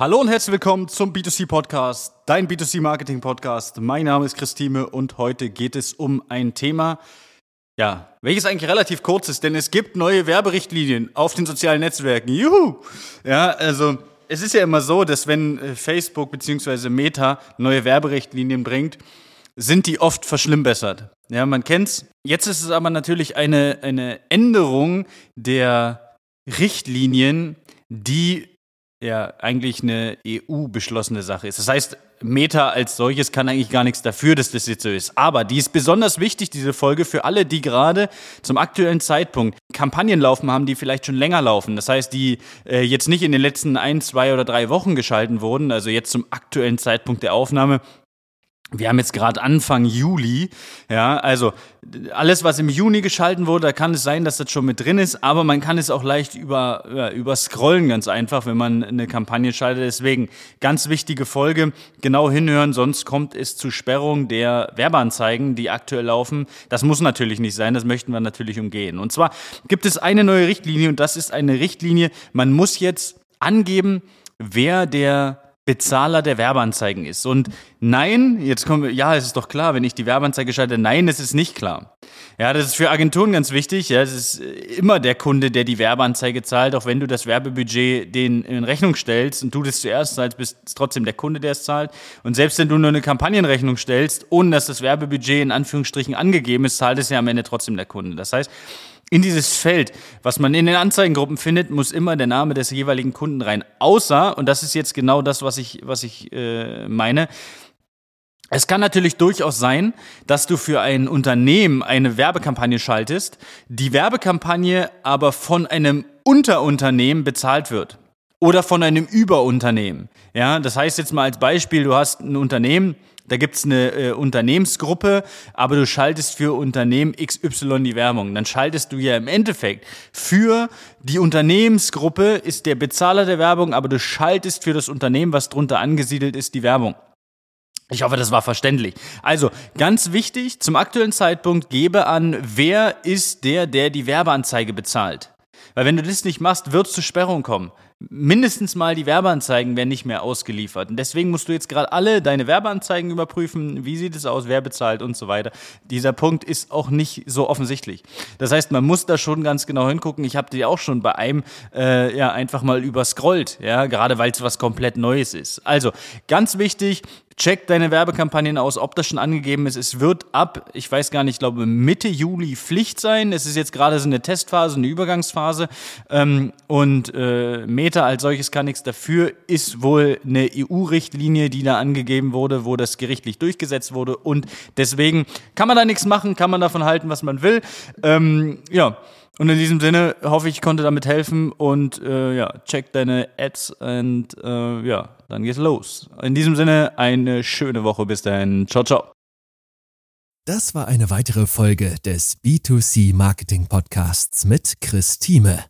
Hallo und herzlich willkommen zum B2C Podcast, dein B2C Marketing Podcast. Mein Name ist Christine und heute geht es um ein Thema, ja, welches eigentlich relativ kurz ist, denn es gibt neue Werberichtlinien auf den sozialen Netzwerken. Juhu! Ja, also es ist ja immer so, dass wenn äh, Facebook bzw. Meta neue Werberichtlinien bringt, sind die oft verschlimmbessert. Ja, man kennt's. Jetzt ist es aber natürlich eine, eine Änderung der Richtlinien, die ja eigentlich eine EU-beschlossene Sache ist. Das heißt, Meta als solches kann eigentlich gar nichts dafür, dass das jetzt so ist. Aber die ist besonders wichtig, diese Folge, für alle, die gerade zum aktuellen Zeitpunkt Kampagnen laufen haben, die vielleicht schon länger laufen. Das heißt, die äh, jetzt nicht in den letzten ein, zwei oder drei Wochen geschalten wurden, also jetzt zum aktuellen Zeitpunkt der Aufnahme, wir haben jetzt gerade Anfang Juli, ja, also alles, was im Juni geschalten wurde, da kann es sein, dass das schon mit drin ist, aber man kann es auch leicht über, ja, überscrollen, ganz einfach, wenn man eine Kampagne schaltet. Deswegen ganz wichtige Folge, genau hinhören, sonst kommt es zu Sperrung der Werbeanzeigen, die aktuell laufen. Das muss natürlich nicht sein, das möchten wir natürlich umgehen. Und zwar gibt es eine neue Richtlinie und das ist eine Richtlinie, man muss jetzt angeben, wer der Bezahler der Werbeanzeigen ist. Und nein, jetzt kommen wir, ja, es ist doch klar, wenn ich die Werbeanzeige schalte, nein, es ist nicht klar. Ja, das ist für Agenturen ganz wichtig. Ja, es ist immer der Kunde, der die Werbeanzeige zahlt, auch wenn du das Werbebudget den in Rechnung stellst und du das zuerst zahlst, bist es trotzdem der Kunde, der es zahlt. Und selbst wenn du nur eine Kampagnenrechnung stellst, ohne dass das Werbebudget in Anführungsstrichen angegeben ist, zahlt es ja am Ende trotzdem der Kunde. Das heißt, in dieses Feld, was man in den Anzeigengruppen findet, muss immer der Name des jeweiligen Kunden rein. Außer, und das ist jetzt genau das, was ich, was ich äh, meine, es kann natürlich durchaus sein, dass du für ein Unternehmen eine Werbekampagne schaltest, die Werbekampagne aber von einem Unterunternehmen bezahlt wird oder von einem Überunternehmen. Ja, das heißt jetzt mal als Beispiel, du hast ein Unternehmen, da gibt's eine äh, Unternehmensgruppe, aber du schaltest für Unternehmen XY die Werbung. Dann schaltest du ja im Endeffekt für die Unternehmensgruppe ist der Bezahler der Werbung, aber du schaltest für das Unternehmen, was drunter angesiedelt ist, die Werbung. Ich hoffe, das war verständlich. Also, ganz wichtig, zum aktuellen Zeitpunkt gebe an, wer ist der, der die Werbeanzeige bezahlt. Weil wenn du das nicht machst, wird es zu Sperrung kommen mindestens mal die Werbeanzeigen werden nicht mehr ausgeliefert. Und deswegen musst du jetzt gerade alle deine Werbeanzeigen überprüfen. Wie sieht es aus? Wer bezahlt und so weiter. Dieser Punkt ist auch nicht so offensichtlich. Das heißt, man muss da schon ganz genau hingucken. Ich habe die auch schon bei einem äh, ja einfach mal überscrollt, ja, gerade weil es was komplett Neues ist. Also ganz wichtig, check deine Werbekampagnen aus, ob das schon angegeben ist. Es wird ab, ich weiß gar nicht, ich glaube Mitte Juli Pflicht sein. Es ist jetzt gerade so eine Testphase, eine Übergangsphase. Ähm, und äh, Meta als solches kann nichts dafür, ist wohl eine EU-Richtlinie, die da angegeben wurde, wo das gerichtlich durchgesetzt wurde. Und deswegen kann man da nichts machen, kann man davon halten, was man will. Ähm, ja. Und in diesem Sinne hoffe ich, ich konnte damit helfen und äh, ja, check deine Ads und äh, ja, dann geht's los. In diesem Sinne eine schöne Woche. Bis dahin. Ciao, ciao. Das war eine weitere Folge des B2C Marketing Podcasts mit Chris Thieme.